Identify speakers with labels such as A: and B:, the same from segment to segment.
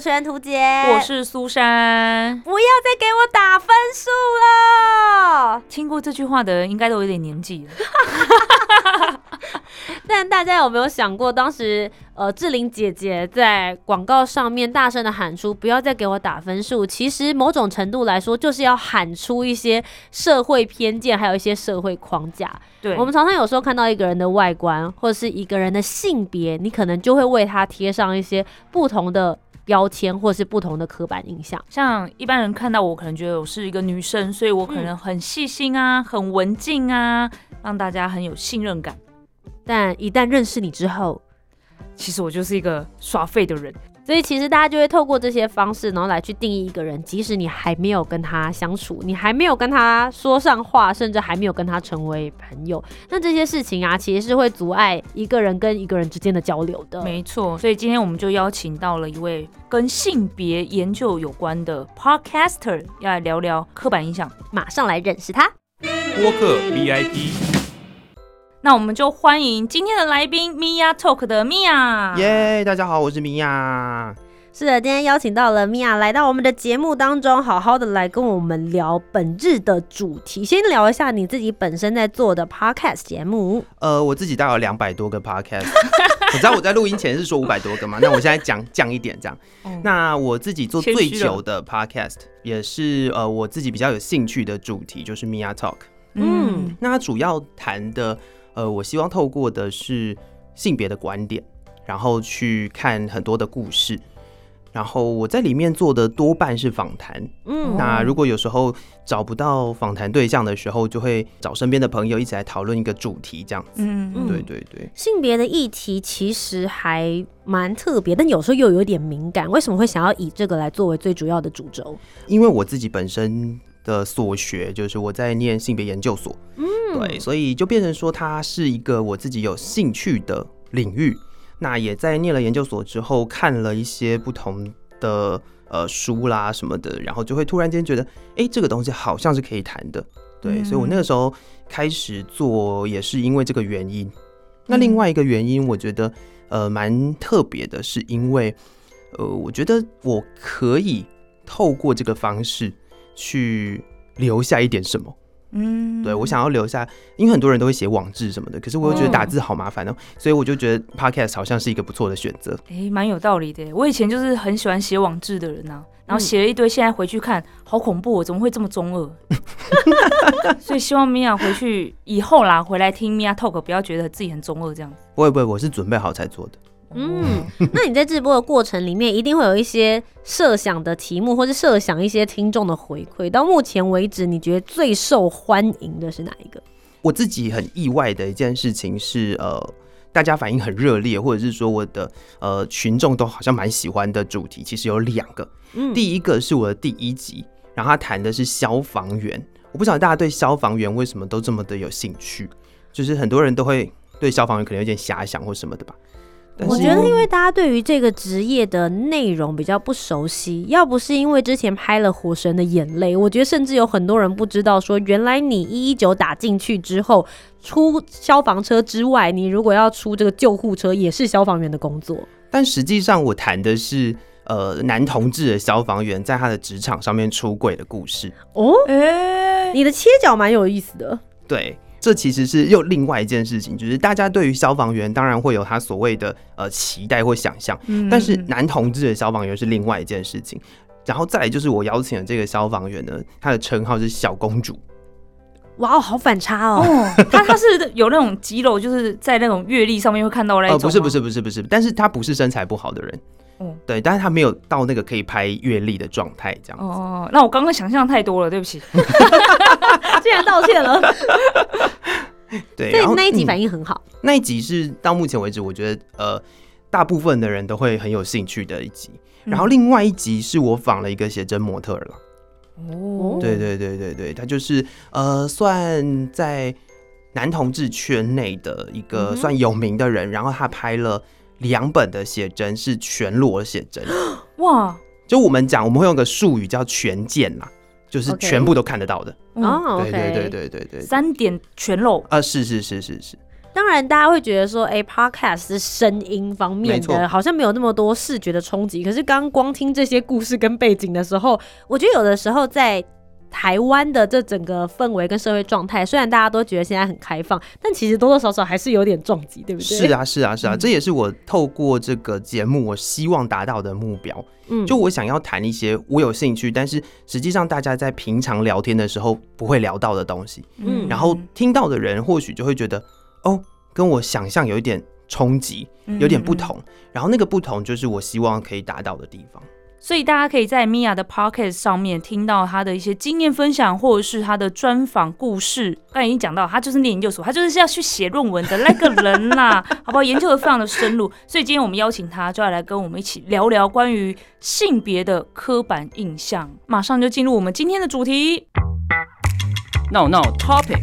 A: 主持人涂杰，
B: 我是苏珊。
A: 不要再给我打分数了。
B: 听过这句话的人应该都有点年纪了。
A: 但大家有没有想过，当时呃志玲姐姐在广告上面大声的喊出“不要再给我打分数”，其实某种程度来说，就是要喊出一些社会偏见，还有一些社会框架。
B: 对，
A: 我们常常有时候看到一个人的外观，或者是一个人的性别，你可能就会为他贴上一些不同的标签，或是不同的刻板印象。
B: 像一般人看到我，可能觉得我是一个女生，所以我可能很细心啊，很文静啊，让大家很有信任感。
A: 但一旦认识你之后，
B: 其实我就是一个耍废的人。
A: 所以其实大家就会透过这些方式，然后来去定义一个人。即使你还没有跟他相处，你还没有跟他说上话，甚至还没有跟他成为朋友，那这些事情啊，其实是会阻碍一个人跟一个人之间的交流的。
B: 没错，所以今天我们就邀请到了一位跟性别研究有关的 podcaster，要来聊聊刻板印象。
A: 马上来认识他。
C: 播客 VIP，
B: 那我们就欢迎今天的来宾 Mia Talk 的 Mia。
D: 耶大家好，我是 Mia。
A: 是的，今天邀请到了 Mia 来到我们的节目当中，好好的来跟我们聊本日的主题。先聊一下你自己本身在做的 podcast 节目。
D: 呃，我自己大概有两百多个 podcast，我知道我在录音前是说五百多个嘛，那我现在讲降一点这样。
B: 嗯
D: 那我自己做最久的 podcast 也是呃我自己比较有兴趣的主题，就是 Mia Talk。
B: 嗯，
D: 那它主要谈的呃，我希望透过的是性别的观点，然后去看很多的故事。然后我在里面做的多半是访谈，
A: 嗯
D: 那如果有时候找不到访谈对象的时候，就会找身边的朋友一起来讨论一个主题，这样子。
B: 嗯
A: 嗯
D: 对对对，
A: 性别的议题其实还蛮特别，但有时候又有点敏感。为什么会想要以这个来作为最主要的主轴？
D: 因为我自己本身的所学就是我在念性别研究所，
A: 嗯，
D: 对，所以就变成说它是一个我自己有兴趣的领域。那也在念了研究所之后，看了一些不同的呃书啦什么的，然后就会突然间觉得，哎、这个东西好像是可以谈的。对，
B: 嗯
D: 所以我那个时候开始做，也是因为这个原因。那另外一个原因，我觉得呃蛮特别的，是因为呃，我觉得我可以透过这个方式去留下一点什么。
B: 嗯
D: 对我想要留下，因为很多人都会写网志什么的，可是我又觉得打字好麻烦哦、所以我就觉得 podcast 好像是一个不错的选择。
B: 哎，蛮有道理的。我以前就是很喜欢写网志的人呐、然后
A: 嗯
B: 写了一堆，现在回去看，好恐怖、哦，怎么会这么中二？所以希望米娅回去以后啦，回来听米娅 talk，不要觉得自己很中二这样子。
D: 不会不会，我是准备好才做的。
A: 嗯，那你在直播的过程里面，一定会有一些设想的题目，或是设想一些听众的回馈。到目前为止，你觉得最受欢迎的是哪一个？
D: 我自己很意外的一件事情是，呃，大家反应很热烈，或者是说我的呃群众都好像蛮喜欢的主题，其实有两个。
A: 嗯，
D: 第一个是我的第一集，然后他谈的是消防员。我不晓得大家对消防员为什么都这么的有兴趣，就是很多人都会对消防员可能有点遐想或什么的吧。
A: 我觉得，因为大家对于这个职业的内容比较不熟悉，要不是因为之前拍了《火神的眼泪》，我觉得甚至有很多人不知道说，原来你一一九打进去之后，出消防车之外，你如果要出这个救护车，也是消防员的工作。
D: 但实际上我谈的是呃男同志的消防员在他的职场上面出轨的故事。
A: 哦，
B: 哎、
A: 你的切角蛮有意思的。
D: 对，这其实是又另外一件事情，就是大家对于消防员当然会有他所谓的呃期待或想象，
B: 嗯
D: 但是男同志的消防员是另外一件事情。然后再来就是我邀请的这个消防员呢，他的称号是小公主。
A: 哇哦，好反差哦！
B: 哦，他他是有那种肌肉，就是在那种阅历上面会看到那种。
D: 不是不是不是不是，但是他不是身材不好的人。
B: 嗯
D: 对，但是他没有到那个可以拍阅历的状态，这样子。
B: 哦，那我刚刚想象太多了，对不起。
A: 竟然道歉了，
D: 对，
A: 所以那一集
D: 嗯
A: 反应很好。
D: 那一集是到目前为止，我觉得呃，大部分的人都会很有兴趣的一集。然后另外一集是我仿了一个写真模特儿了。
B: 哦
D: 对对对对对，他就是呃，算在男同志圈内的一
B: 嗯
D: 个算有名的人，然后他拍了两本的写真，是全裸写真。
B: 哇，
D: 就我们讲，我们会用个术语叫全见啦，就是全部都看得到的。
B: 嗯，
A: 哦
D: 对对对对对对。
B: 三点全裸。
D: 啊，是是是是是，
A: 当然，大家会觉得说，哎、p o d c a s t 是声音方面的，好像没有那么多视觉的冲击。可是刚刚光听这些故事跟背景的时候，我觉得有的时候在台湾的这整个氛围跟社会状态，虽然大家都觉得现在很开放，但其实多多少少还是有点撞击，对不对？
D: 是，啊是啊是啊，
B: 嗯
D: 这也是我透过这个节目，我希望达到的目标。
A: 嗯
D: 就我想要谈一些我有兴趣，但是实际上大家在平常聊天的时候不会聊到的东西，
A: 嗯
D: 然后听到的人或许就会觉得，哦，跟我想象有一点冲击，有点不。同。然后那个不同就是我希望可以达到的地方。
B: 所以大家可以在 Mia 的 Podcast 上面听到她的一些经验分享，或者是她的专访故事。刚才已经讲到，她就是念研究所，她就是要去写论文的 那个人啦，好不好？研究的非常的深入。所以今天我们邀请她，就要来跟我们一起聊聊关于性别的刻板印象。马上就进入我们今天的主题。
E: 闹闹 Topic，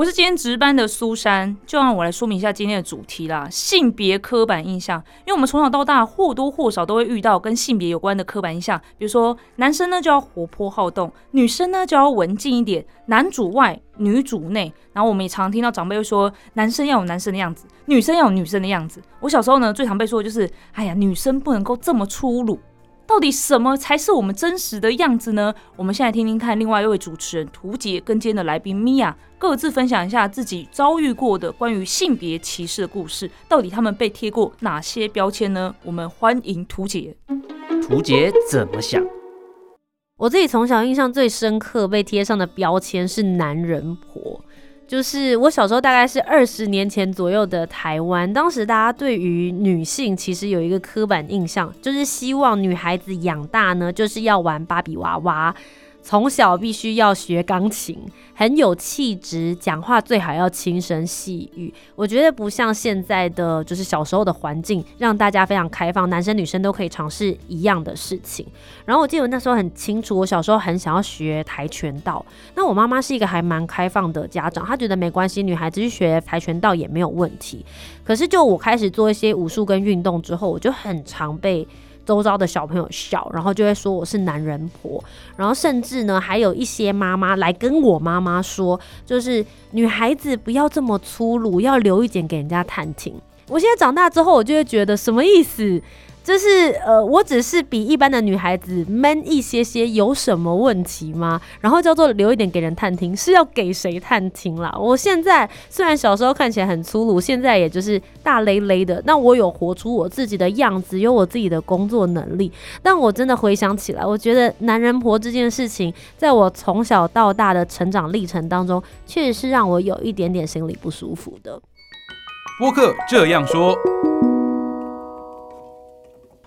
B: 我是今天值班的苏珊，就让我来说明一下今天的主题啦。性别刻板印象，因为我们从小到大或多或少都会遇到跟性别有关的刻板印象，比如说男生呢就要活泼好动，女生呢就要文静一点，男主外女主内。然后我们也常听到长辈会说，男生要有男生的样子，女生要有女生的样子。我小时候呢最常被说的就是，哎呀，女生不能够这么粗鲁。到底什么才是我们真实的样子呢？我们现在听听看，另外一位主持人涂杰跟今天的来宾米娅各自分享一下自己遭遇过的关于性别歧视的故事，到底他们被贴过哪些标签呢？我们欢迎涂杰。
E: 涂杰怎么想？
A: 我自己从小印象最深刻被贴上的标签是男人婆。就是我小时候大概是二十年前左右的台湾，当时大家对于女性其实有一个刻板印象，就是希望女孩子养大呢，就是要玩芭比娃娃，从小必须要学钢琴，很有气质，讲话最好要轻声细语。我觉得不像现在的，就是小时候的环境，让大家非常开放，男生女生都可以尝试一样的事情。然后我记得我那时候很清楚，我小时候很想要学跆拳道。那我妈妈是一个还蛮开放的家长，她觉得没关系，女孩子去学跆拳道也没有问题。可是就我开始做一些武术跟运动之后，我就很常被周遭的小朋友笑，然后就会说我是男人婆，然后甚至呢还有一些妈妈来跟我妈妈说，就是女孩子不要这么粗鲁，要留一点给人家探听。我现在长大之后，我就会觉得什么意思？就是呃，我只是比一般的女孩子 man 一些些，有什么问题吗？然后叫做留一点给人探听，是要给谁探听啦？我现在虽然小时候看起来很粗鲁，现在也就是大累累的，那我有活出我自己的样子，有我自己的工作能力。但我真的回想起来，我觉得男人婆这件事情，在我从小到大的成长历程当中，确实是让我有一点点心里不舒服的。
C: 播客这样说，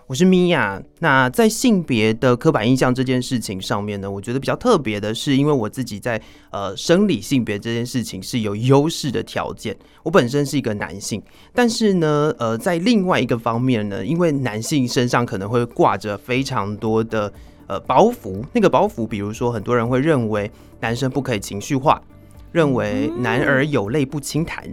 D: 我是米娅。那在性别的刻板印象这件事情上面呢，我觉得比较特别的是，因为我自己在呃生理性别这件事情是有优势的条件。我本身是一个男性，但是呢，呃，在另外一个方面呢，因为男性身上可能会挂着非常多的呃包袱，那个包袱，比如说很多人会认为男生不可以情绪化，认为男儿有泪不轻弹，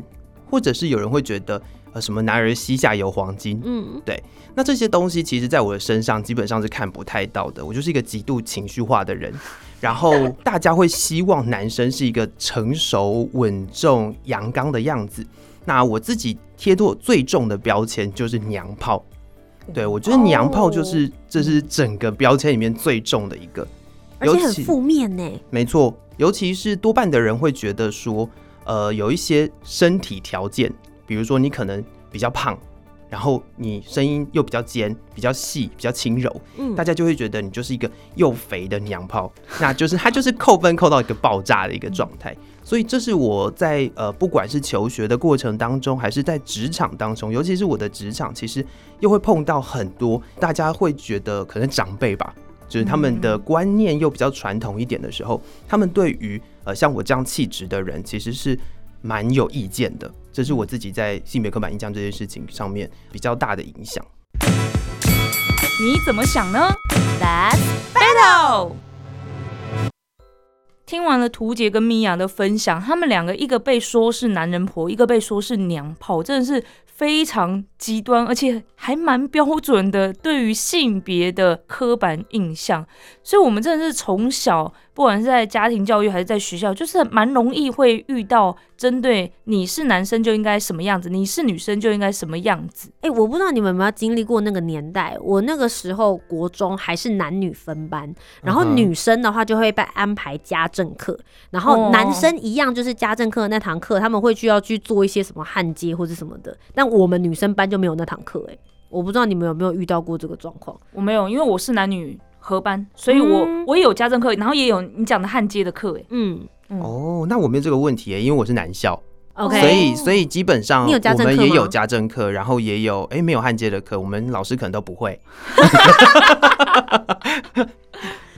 D: 或者是有人会觉得呃什么男儿膝下有黄金，
A: 嗯，对
D: 那这些东西其实在我的身上基本上是看不太到的。我就是一个极度情绪化的人，然后 大家会希望男生是一个成熟、稳重、阳刚的样子。那我自己贴过最重的标签就是娘炮。对我觉得娘炮就是、这是整个标签里面最重的一个，
A: 而且很负面呢。
D: 没错，尤其是多半的人会觉得说，呃，有一些身体条件，比如说你可能比较胖，然后你声音又比较尖、比较细、比较轻柔，
A: 嗯
D: 大家就会觉得你就是一个又肥的娘炮，那就是他就是扣分扣到一个爆炸的一个状态。所以这是我在呃，不管是求学的过程当中，还是在职场当中，尤其是我的职场，其实又会碰到很多大家会觉得可能长辈吧，就是他们的观念又比较传统一点的时候，他们对于呃像我这样气质的人，其实是蛮有意见的。这是我自己在性别刻板印象这件事情上面比较大的影响。
B: 你怎么想呢？Let's battle。听完了图杰跟米娅的分享，他们两个一个被说是男人婆，一个被说是娘炮，真的是非常极端，而且还蛮标准的对于性别的刻板印象。所以，我们真的是从小，不管是在家庭教育还是在学校，就是蛮容易会遇到针对你是男生就应该什么样子，你是女生就应该什么样子。
A: 哎、我不知道你们有没有经历过那个年代。我那个时候国中还是男女分班，然后女生的话就会被安排家政课，然
B: 哦
A: 后男生一样就是家政课那堂课，他们会需要去做一些什么焊接或者什么的。但我们女生班就没有那堂课。哎，我不知道你们有没有遇到过这个状况。
B: 我没有，因为我是男女合班，所以我、
A: 嗯。
B: 我也有家政课，然后也有你讲的焊接的课，哎，
A: 嗯。
B: 嗯。
D: 哦，那我没有这个问题耶，因为我是男校。
A: ，OK，
D: 所以所以基本上我们也有家政课，然后也有哎、没有焊接的课，我们老师可能都不会。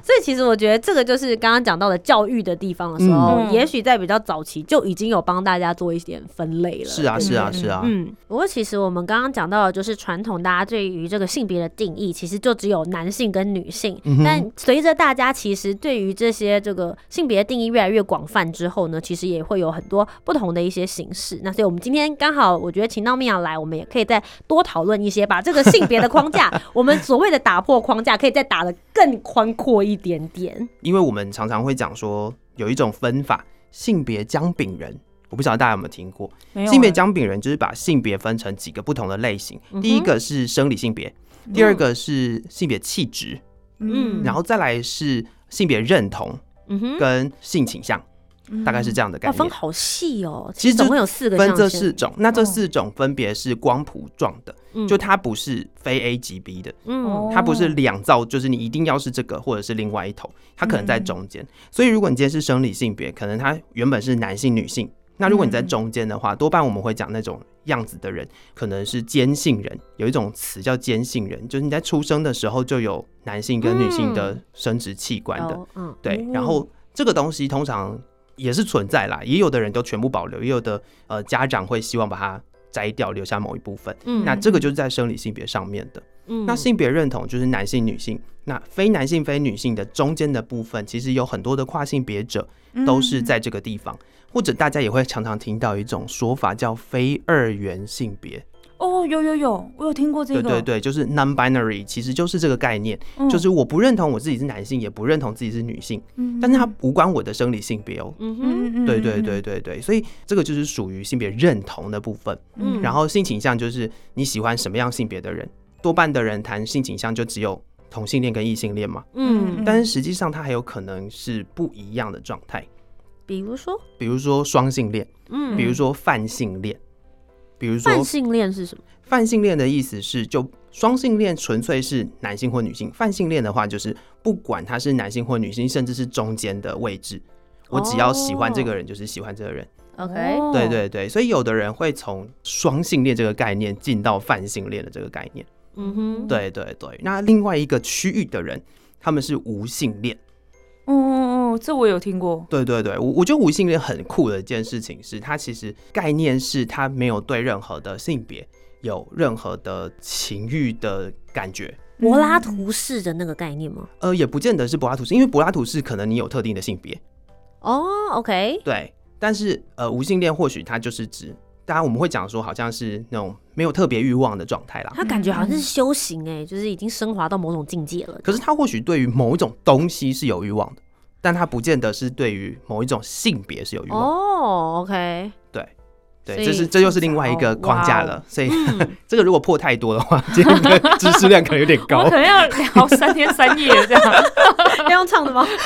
A: 所以其实我觉得这个就是刚刚讲到的教育的地方的时候，
B: 嗯
A: 也许在比较早期就已经有帮大家做一点分类了。
D: 是啊，是啊，
B: 嗯
D: 是啊。
A: 嗯，不过其实我们刚刚讲到的就是传统大家对于这个性别的定义，其实就只有男性跟女性。
D: 嗯
A: 但随着大家其实对于这些这个性别的定义越来越广泛之后呢，其实也会有很多不同的一些形式。那所以我们今天刚好，我觉得请到米娅来，我们也可以再多讨论一些，把这个性别的框架，我们所谓的打破框架，可以再打得更宽阔一点点。
D: 因为我们常常会讲说有一种分法，性别姜饼人。我不晓得大家有没有听过，性别
B: 哎
D: 姜饼人就是把性别分成几个不同的类型。
A: 嗯
D: 第一个是生理性别，第二个是性别气质，
A: 嗯
D: 然后再来是性别认同
A: 嗯哼，
D: 跟性倾向，大概是这样的概
A: 要
D: 念。
A: 分好细哦，
D: 其实
A: 总共有四个
D: 分这四种，那这
B: 哦
D: 四种分别是光谱状的，
A: 嗯。
D: 就它不是非 A 级 B 的，它不是两造，就是你一定要是这个或者是另外一头，它可能在中间。所以如果你今天是生理性别，可能它原本是男性、女性，那如果你在中间的话，多半我们会讲那种样子的人，可能是坚信人。有一种词叫坚信人，就是你在出生的时候就有男性跟女性的生殖器官的，
A: 嗯。
D: 对。然后这个东西通常也是存在啦，也有的人都全部保留，也有的呃家长会希望把它摘掉，留下某一部分。
A: 嗯
D: 那这个就是在生理性别上面的。
A: 嗯
D: 那性别认同就是男性、女性，那非男性、非女性的中间的部分，其实有很多的跨性别者都是在这个地方，或者大家也会常常听到一种说法叫非二元性别。
B: 哦，有有有，我有听过这个，
D: 对对对，就是 non-binary，其实就是这个概念，
B: 嗯。
D: 就是我不认同我自己是男性，也不认同自己是女性，
B: 嗯
D: 但是它无关我的生理性别哦。
A: 嗯哼。
B: 嗯。
D: 对对对，对对，所以这个就是属于性别认同的部分。
A: 嗯。
D: 然后性倾向就是你喜欢什么样性别的人，多半的人谈性倾向就只有同性恋跟异性恋嘛，
A: 嗯，
D: 但是实际上它还有可能是不一样的状态，
A: 比如说？
D: 比如说双性恋，
A: 嗯。
D: 比如说泛性恋，比如说
A: 泛性恋是什么？
D: 泛性恋的意思是就。双性恋纯粹是男性或女性，泛性恋的话就是不管他是男性或女性，甚至是中间的位置，我只要喜欢这个人就是喜欢这个人。
A: OK，
B: 哦
D: 对对对，所以有的人会从双性恋这个概念进到泛性恋的这个概念。
A: 嗯哼，
D: 对对对，那另外一个区域的人，他们是无性恋。
B: 哦哦哦，这我有听过，
D: 对对对，我我觉得无性恋很酷的一件事情是，它其实概念是它没有对任何的性别有任何的情欲的感觉。
A: 柏拉图式的那个概念吗？
D: 呃，也不见得是柏拉图式，因为柏拉图式可能你有特定的性别，
A: 哦，OK，
D: 对，但是呃，无性恋或许它就是指，当然我们会讲说好像是那种没有特别欲望的状态啦。
A: 他感觉好像是修行哎，就是已经升华到某种境界了。
D: 可是他或许对于某一种东西是有欲望的，但他不见得是对于某一种性别是有欲望。
A: 哦，OK，
D: 对，
A: 所以
D: 这是这又是另外一个框架了。所以
A: 嗯，
D: 这个如果破太多的话，今天的知识量可能有点高
B: 们可。能要聊三天三夜这样。
A: 要用唱的吗？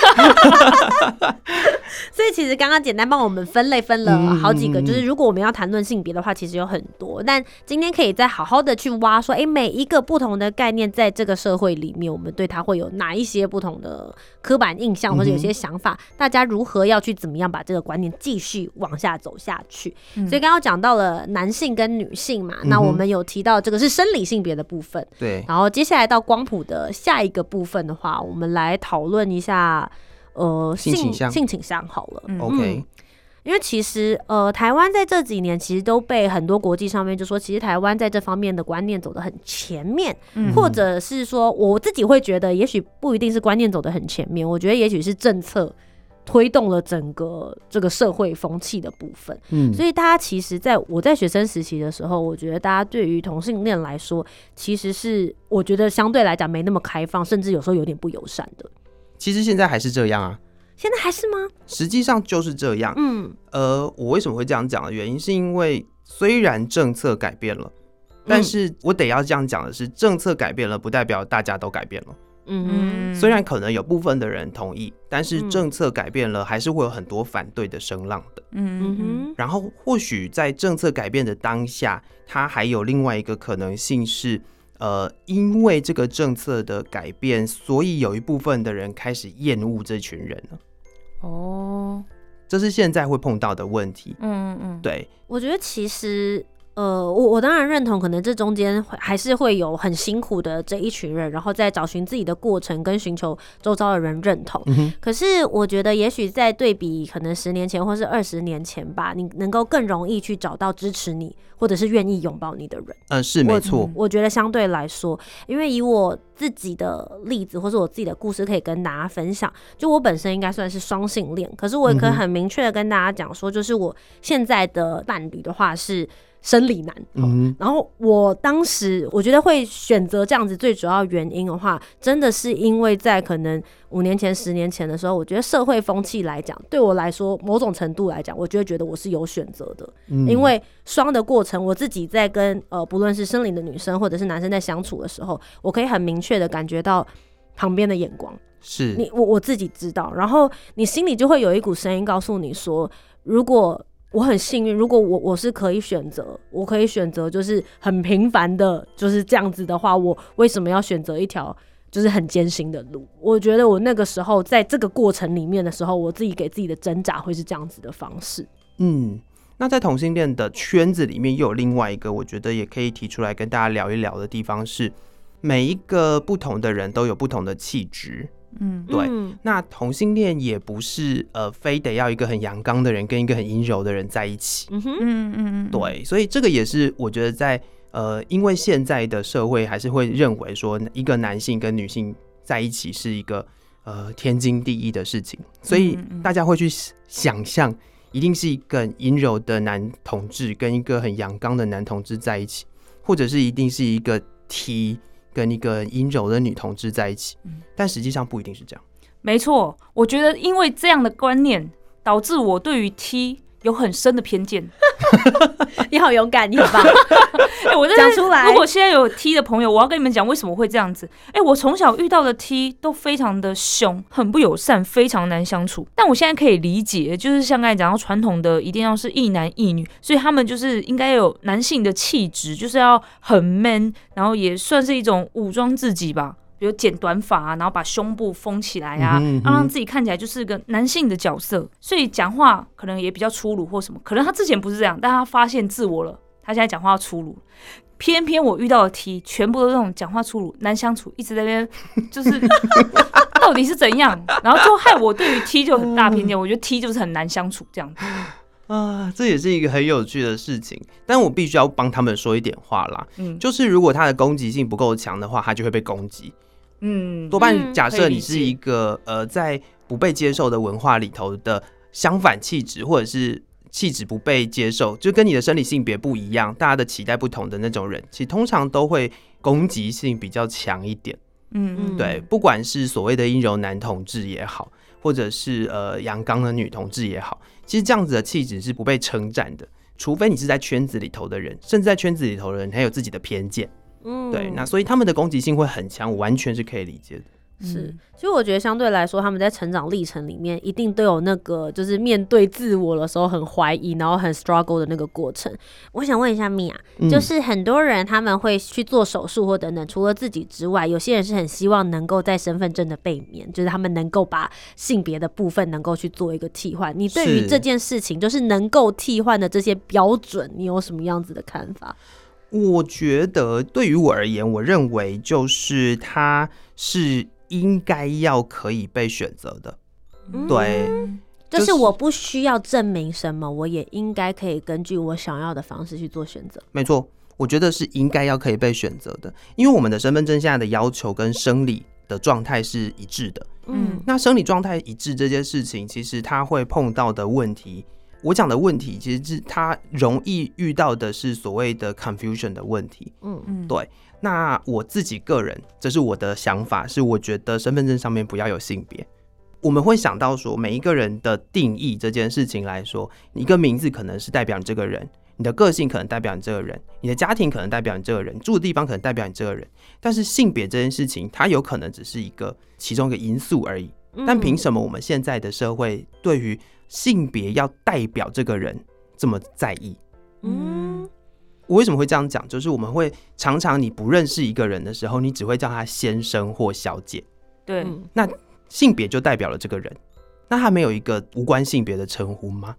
A: 所以其实刚刚简单帮我们分类分了
D: 嗯
A: 好几个，就是如果我们要谈论性别的话，其实有很多。但今天可以再好好的去挖，说，哎、每一个不同的概念在这个社会里面，我们对它会有哪一些不同的刻板印象，或者有些想法，大家如何要去怎么样把这个观念继续往下走下去。
B: 嗯
A: 所以刚刚讲到了男性跟女性嘛，那我们有提到这个是生理性别的部分，
D: 对，
A: 然后接下来到光谱的下一个部分的话，我们来讨论一下，呃，
D: 性倾向。
A: 性倾向好了。
B: 嗯。
D: OK，
A: 因为其实呃，台湾在这几年其实都被很多国际上面就说，其实台湾在这方面的观念走得很前面，
B: 嗯。
A: 或者是说我自己会觉得，也许不一定是观念走得很前面，我觉得也许是政策推动了整个这个社会风气的部分。
D: 嗯，
A: 所以大家其实在我在学生时期的时候，我觉得大家对于同性恋来说，其实是我觉得相对来讲没那么开放，甚至有时候有点不友善的。
D: 其实现在还是这样啊，
A: 现在还是吗？
D: 实际上就是这样。
A: 嗯
D: 呃，我为什么会这样讲的原因，是因为虽然政策改变了，但是我得要这样讲的是，政策改变了，不代表大家都改变了。
A: 嗯
D: 虽然可能有部分的人同意，但是
A: 嗯
D: 政策改变了，还是会有很多反对的声浪的。
B: 嗯
A: 哼
D: 然后，或许在政策改变的当下，它还有另外一个可能性是，呃，因为这个政策的改变，所以有一部分的人开始厌恶这群人了。
B: 哦，
D: 这是现在会碰到的问题。
B: 嗯嗯，
D: 对，
A: 我觉得其实。呃，我我当然认同，可能这中间会还是会有很辛苦的这一群人，然后在找寻自己的过程，跟寻求周遭的人认同。
D: 嗯，
A: 可是我觉得，也许在对比可能十年前或是二十年前吧，你能够更容易去找到支持你或者是愿意拥抱你的人。
D: 嗯，是没错。
A: 我觉得相对来说，因为以我自己的例子或是我自己的故事，可以跟大家分享。就我本身应该算是双性恋，可是我也可以很明确的跟大家讲说，就是我现在的伴侣的话是生理男。
D: 嗯
A: 然后我当时我觉得会选择这样子，最主要原因的话，真的是因为在可能五年前、十年前的时候，我觉得社会风气来讲，对我来说，某种程度来讲，我就会觉得我是有选择的。
D: 嗯
A: 因为双的过程，我自己在跟呃不论是生理的女生或者是男生在相处的时候，我可以很明确的感觉到旁边的眼光。
D: 是
A: 你我我自己知道，然后你心里就会有一股声音告诉你说，如果我很幸运，如果我我是可以选择，我可以选择就是很平凡的，就是这样子的话，我为什么要选择一条？就是很艰辛的路，我觉得我那个时候在这个过程里面的时候，我自己给自己的挣扎会是这样子的方式。
D: 嗯，那在同性恋的圈子里面，又有另外一个我觉得也可以提出来跟大家聊一聊的地方是，每一个不同的人都有不同的气质。
B: 嗯。
D: 对
A: 嗯。
D: 那同性恋也不是呃，非得要一个很阳刚的人跟一个很阴柔的人在一起。
A: 嗯哼，
B: 嗯嗯嗯，
D: 对，所以这个也是我觉得在呃，因为现在的社会还是会认为说，一个男性跟女性在一起是一个呃天经地义的事情，所以大家会去想象，一定是一个很阴柔的男同志跟一个很阳刚的男同志在一起，或者是一定是一个 T 跟一个阴柔的女同志在一起，
B: 嗯
D: 但实际上不一定是这样。
B: 没错，我觉得因为这样的观念，导致我对于 T 有很深的偏见。
A: 你好勇敢，你很棒，
B: 哎、我在
A: 讲出来
B: 如果现在有 T 的朋友，我要跟你们讲为什么会这样子。哎、我从小遇到的 T 都非常的凶，很不友善，非常难相处。但我现在可以理解，就是像刚才讲到传统的，一定要是一男一女，所以他们就是应该有男性的气质，就是要很 man，然后也算是一种武装自己吧。比如剪短发啊，然后把胸部封起来啊，
D: 嗯哼嗯哼
B: 让让自己看起来就是个男性的角色，所以讲话可能也比较粗鲁或什么。可能他之前不是这样，但他发现自我了，他现在讲话要粗鲁。偏偏我遇到的 T 全部都是那种讲话粗鲁、难相处，一直在那边就是 到底是怎样，然后就害我对于 T 就很大偏见。我觉得 T 就是很难相处这样子。
D: 啊，这也是一个很有趣的事情，但我必须要帮他们说一点话啦。
B: 嗯
D: 就是如果他的攻击性不够强的话，他就会被攻击。
B: 嗯
D: 多半
A: 嗯
D: 假设你是一个呃在不被接受的文化里头的相反气质，或者是气质不被接受，就跟你的生理性别不一样，大家的期待不同的那种人，其实通常都会攻击性比较强一点。
B: 嗯
D: 对，不管是所谓的阴柔男同志也好，或者是呃阳刚的女同志也好，其实这样子的气质是不被称赞的。除非你是在圈子里头的人，甚至在圈子里头的人还有自己的偏见，
A: 嗯
D: 对，那所以他们的攻击性会很强，我完全是可以理解的。
A: 是
B: 嗯，
A: 其实我觉得相对来说，他们在成长历程里面一定都有那个，就是面对自我的时候很怀疑，然后很 struggle 的那个过程。我想问一下米娅，
D: 嗯
A: 就是很多人他们会去做手术或等等，除了自己之外，有些人是很希望能够在身份证的背面，就是他们能够把性别的部分能够去做一个替换。你对于这件事情，就是能够替换的这些标准，你有什么样子的看法？
D: 我觉得对于我而言，我认为就是它是应该要可以被选择的。
A: 嗯
D: 对，
A: 就是
D: 就是
A: 我不需要证明什么，我也应该可以根据我想要的方式去做选择。
D: 没错，我觉得是应该要可以被选择的，因为我们的身份证现在的要求跟生理的状态是一致的。
A: 嗯
D: 那生理状态一致这件事情，其实它会碰到的问题，我讲的问题，其实是他容易遇到的是所谓的 confusion 的问题。
A: 嗯
B: 嗯
D: 对那我自己个人，这是我的想法，是我觉得身份证上面不要有性别。我们会想到说，每一个人的定义这件事情来说，一个名字可能是代表你这个人，你的个性可能代表你这个人，你的家庭可能代表你这个人，住的地方可能代表你这个人。但是性别这件事情，它有可能只是一个其中一个因素而已。但凭什么我们现在的社会对于性别要代表这个人这么在意？
A: 嗯
D: 我为什么会这样讲？就是我们会常常你不认识一个人的时候，你只会叫他先生或小姐，
B: 对，
A: 那
D: 性别就代表了这个人。那他没有一个无关性别的称呼吗？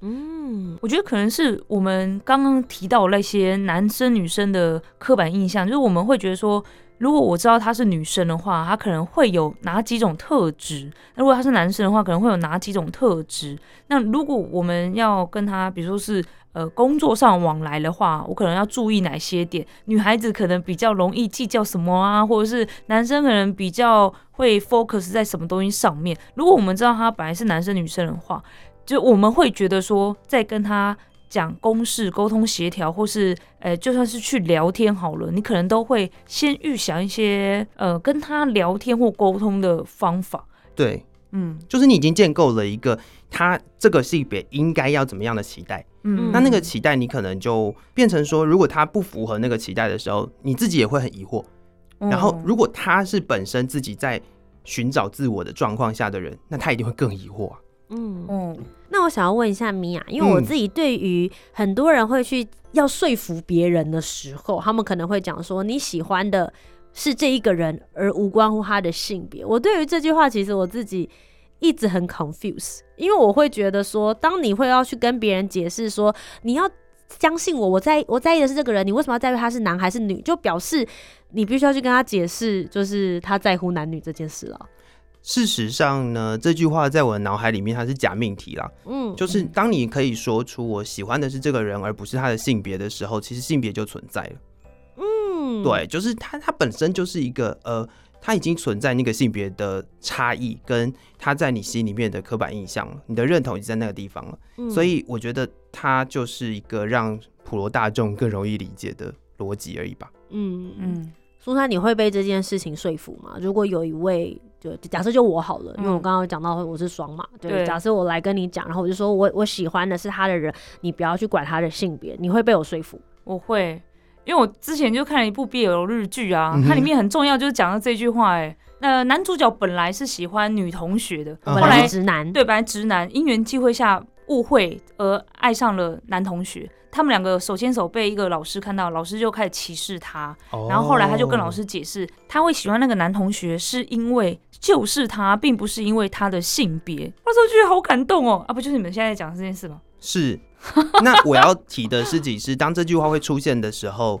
A: 嗯
B: 我觉得可能是我们刚刚提到那些男生女生的刻板印象，就是我们会觉得说，如果我知道她是女生的话，她可能会有哪几种特质；那如果他是男生的话，可能会有哪几种特质。那如果我们要跟他，比如说是呃工作上往来的话，我可能要注意哪些点？女孩子可能比较容易计较什么啊，或者是男生可能比较会 focus 在什么东西上面。如果我们知道他本来是男生女生的话，就我们会觉得说，在跟他讲公事、沟通协调，或是呃，就算是去聊天好了，你可能都会先预想一些呃跟他聊天或沟通的方法。
D: 对，
B: 嗯
D: 就是你已经建构了一个他这个性别应该要怎么样的期待。
B: 嗯，
D: 那那个期待，你可能就变成说，如果他不符合那个期待的时候，你自己也会很疑惑。
B: 嗯
D: 然后，如果他是本身自己在寻找自我的状况下的人，那他一定会更疑惑啊。
A: 嗯
B: 嗯
A: 那我想要问一下米娅，因为我
D: 嗯
A: 自己对于很多人会去要说服别人的时候，他们可能会讲说你喜欢的是这一个人，而无关乎他的性别。我对于这句话，其实我自己一直很 confuse，因为我会觉得说，当你会要去跟别人解释说你要。相信我，我在我在意的是这个人，你为什么要在意他是男还是女？就表示你必须要去跟他解释，就是他在乎男女这件事了。
D: 事实上呢，这句话在我的脑海里面它是假命题啦。
A: 嗯，
D: 就是当你可以说出我喜欢的是这个人，而不是他的性别的时候，其实性别就存在了。
A: 嗯，
D: 对，就是他，他本身就是一个呃，他已经存在那个性别的差异，跟他在你心里面的刻板印象了，你的认同已经在那个地方了。
A: 嗯
D: 所以我觉得它就是一个让普罗大众更容易理解的逻辑而已吧。
A: 嗯嗯。
B: 嗯
A: 苏珊，你会被这件事情说服吗？如果有一位，就假设就我好了，因为我
B: 嗯。
A: 刚刚讲到我是双嘛，对，
B: 对。
A: 假设我来跟你讲，然后我就说我我喜欢的是他的人，你不要去管他的性别，你会被我说服？
B: 我会，因为我之前就看了一部 BL 日剧啊，
D: 嗯
B: 它里面很重要就是讲到这句话、哎，那男主角本来是喜欢女同学的，
D: 嗯
A: 本来
B: 后来
A: 直男，
B: 对，本来直男因缘际会下误会而爱上了男同学，他们两个手牵手被一个老师看到，老师就开始歧视他，然后后来他就跟老师解释，他会喜欢那个男同学是因为就是他，并不是因为他的性别。那时候觉得好感动哦，啊，不就是你们现在讲的这件事吗？
D: 是。那我要提的事情是，当这句话会出现的时候，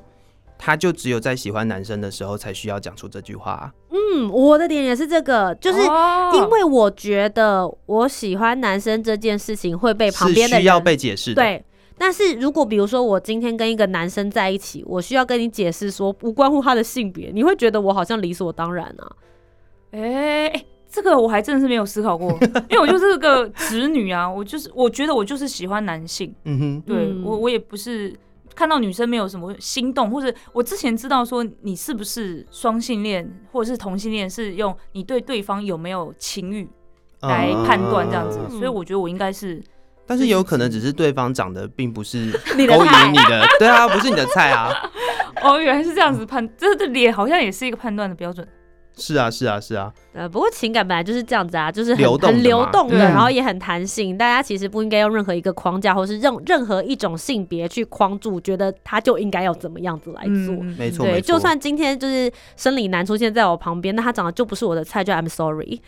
D: 他就只有在喜欢男生的时候才需要讲出这句话啊、
A: 嗯，我的点也是这个，就是
B: 哦
A: 因为我觉得我喜欢男生这件事情会被旁边的
D: 人需要被解释的。，
A: 对。但是如果比如说我今天跟一个男生在一起，我需要跟你解释说无关乎他的性别，你会觉得我好像理所当然啊。
B: 哎、哎这个我还真的是没有思考过，因为我就是个直女啊，我就是我觉得我就是喜欢男性，
D: 嗯哼，
B: 对、
A: 嗯
B: 我我也不是看到女生没有什么心动，或者我之前知道说你是不是双性恋或者是同性恋，是用你对对方有没有情欲来判断这样子，
A: 嗯
B: 所以我觉得我应该是
D: 但是有可能只是对方长得并不是 勾
A: 菜
D: 引你的，对啊，不是你的菜啊。
B: 哦，原来是这样子判，这这脸好像也是一个判断的标准。
D: 是啊，是啊，是啊，
A: 呃，不过情感本来就是这样子啊，就是很
D: 流动的
A: 很流动的，然后也很弹性。大家其实不应该用任何一个框架，或是任任何一种性别去框住，觉得他就应该要怎么样子来做。
B: 嗯
D: 没错，
A: 对，
D: 没错。
A: 就算今天就是生理男出现在我旁边，那他长得就不是我的菜，就 I'm sorry。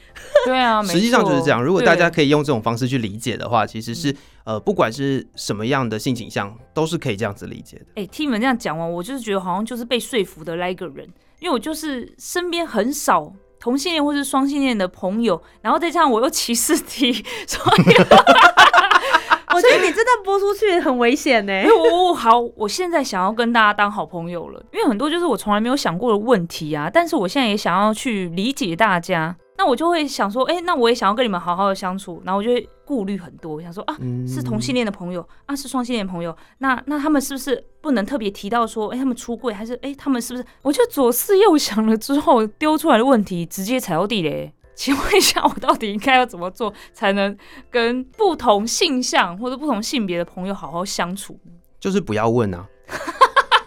B: 对啊，
D: 实际上就是这样。如果大家，可以用这种方式去理解的话，其实是呃，不管是什么样的性倾向，都是可以这样子理解的。
B: 哎、听你们这样讲完，我就是觉得好像就是被说服的那一个人，因为我就是身边很少同性恋或是双性恋的朋友，然后再加上我又歧视 T，所以
A: 我觉得你真的播出去很危险呢、
B: 我好，我现在想要跟大家当好朋友了，因为很多就是我从来没有想过的问题啊，但是我现在也想要去理解大家，那我就会想说，哎、那我也想要跟你们好好的相处，然后我就会顾虑很多，想说啊，
D: 嗯
B: 是同性恋的朋友啊，是双性恋朋友，那那他们是不是不能特别提到说，哎、他们出柜，还是哎、他们是不是？我就左思右想了之后，丢出来的问题直接踩到地雷。请问一下，我到底应该要怎么做，才能跟不同性向或者不同性别的朋友好好相处？
D: 就是不要问啊。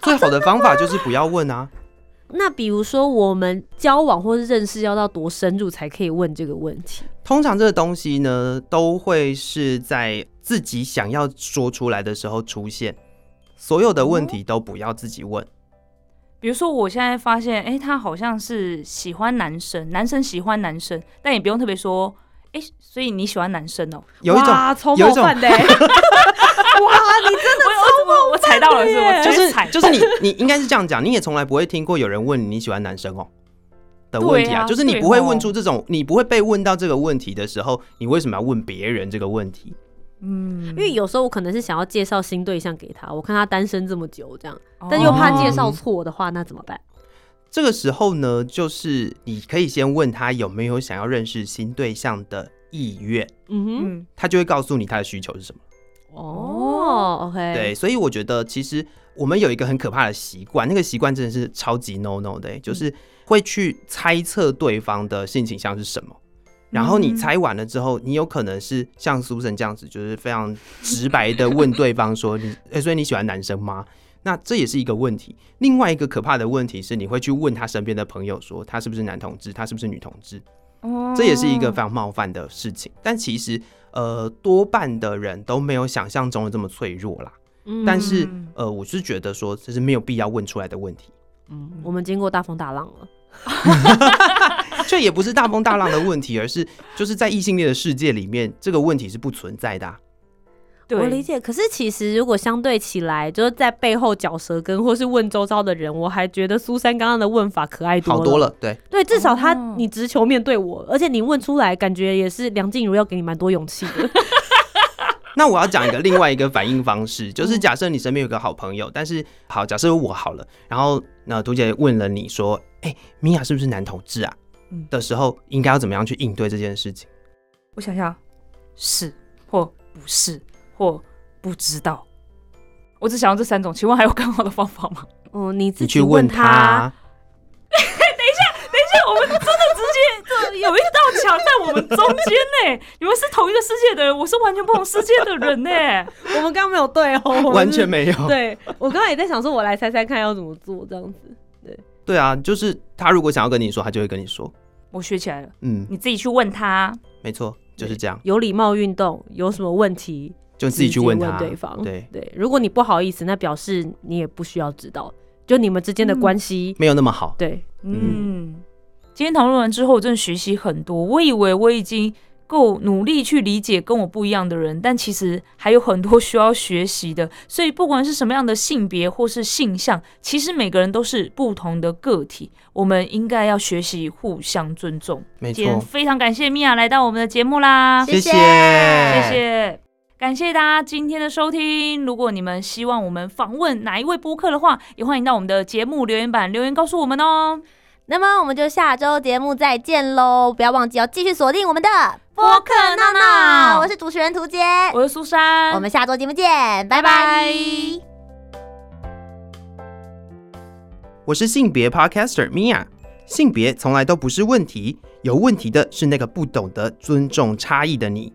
D: 最好的方法就是不要问啊。
A: 那比如说，我们交往或是认识要到多深入才可以问这个问题？
D: 通常这个东西呢，都会是在自己想要说出来的时候出现。所有的问题都不要自己问。
B: 比如说，我现在发现，哎、他好像是喜欢男生，男生喜欢男生，但也不用特别说，哎、所以你喜欢男生哦、
D: 有一种有一种
A: 冒犯的、你真的
B: 我我我踩到了，是不是？我
D: 就是就是你你应该是这样讲，你也从来不会听过有人问你你喜欢男生哦的问题啊，
B: 啊
D: 就是你不会问出这种，你不会被问到这个问题的时候，你为什么要问别人这个问题？
B: 嗯，
A: 因为有时候我可能是想要介绍新对象给他，我看他单身这么久，这样，
B: 哦。
A: 但又怕介绍错的话，那怎么办？
D: 这个时候呢，就是你可以先问他有没有想要认识新对象的意愿，
A: 嗯哼，
B: 嗯，
D: 他就会告诉你他的需求是什么。
A: 哦，OK，
D: 对，，所以我觉得其实我们有一个很可怕的习惯，那个习惯真的是超级 no no 的欸、就是会去猜测对方的性倾向是什么。然后你猜完了之后，你有可能是像苏神这样子，就是非常直白的问对方说：“你，哎、所以你喜欢男生吗？”那这也是一个问题。另外一个可怕的问题是，你会去问他身边的朋友说，他是不是男同志，他是不是女同志？
B: 哦
D: 这也是一个非常冒犯的事情。但其实，呃，多半的人都没有想象中的这么脆弱啦。
A: 嗯。
D: 但是
B: 嗯，
D: 呃，我是觉得说这是没有必要问出来的问题，
A: 嗯，我们经过大风大浪了，
D: 这也不是大风大浪的问题，而是就是在异性恋的世界里面，这个问题是不存在的
A: 我理解。可是其实如果相对起来，就是在背后嚼舌根或是问周遭的人，我还觉得苏珊刚刚的问法可爱多
D: 好多了。对，
A: 对，至少他
B: 哦
A: 你直球面对我，而且你问出来，感觉也是梁静茹要给你蛮多勇气的。
D: 那我要讲一个另外一个反应方式，就是假设你身边有个好朋友，但是好，假设我好了，然后那图姐问了你说，哎、米娅是不是男同志啊？
B: 嗯
D: 的时候，应该要怎么样去应对这件事情？
B: 我想想，是或不是或不知道。我只想要这三种，请问还有更好的方法吗？
A: 哦，你自
D: 你去
A: 己问
D: 他 等一下，等一下，
B: 我们真的直接这有一道墙在我们中间呢。你们是同一个世界的人，我是完全不同世界的人呢。
A: 我们刚刚没有对哦，
D: 完全没有。
A: 对我刚刚也在想说，我来猜猜看要怎么做这样子。
D: 对对啊，就是他如果想要跟你说，他就会跟你说。
B: 我学起来了，
D: 嗯，
B: 你自己去问他。
D: 没错，就是这样，
A: 有礼貌运动有什么问题，
D: 就自己去问他。
A: 对方。
D: 对，
A: 对，如果你不好意思，那表示你也不需要知道，就你们之间的关系。
D: 没有那么好。
A: 对，
B: 嗯，今天讨论完之后，我真的学习很多。我以为我已经够努力去理解跟我不一样的人，但其实还有很多需要学习的。所以不管是什么样的性别或是性向，其实每个人都是不同的个体，我们应该要学习互相尊重。
D: 没
B: 今天
D: 错。
B: 非常感谢米娅来到我们的节目啦，
D: 谢
A: 谢
B: 谢谢。感谢大家今天的收听。如果你们希望我们访问哪一位播客的话，也欢迎到我们的节目留言板留言告诉我们哦。
F: 那么我们就下周节目再见喽！不要忘记要继续锁定我们的
B: 播客闹闹
F: 我是主持人涂杰，
B: 我是苏珊，
F: 我们下周节目见，拜
B: 拜
F: 拜
B: 拜
D: 我是性别 Podcaster Mia。性别从来都不是问题，有问题的是那个不懂得尊重差异的你。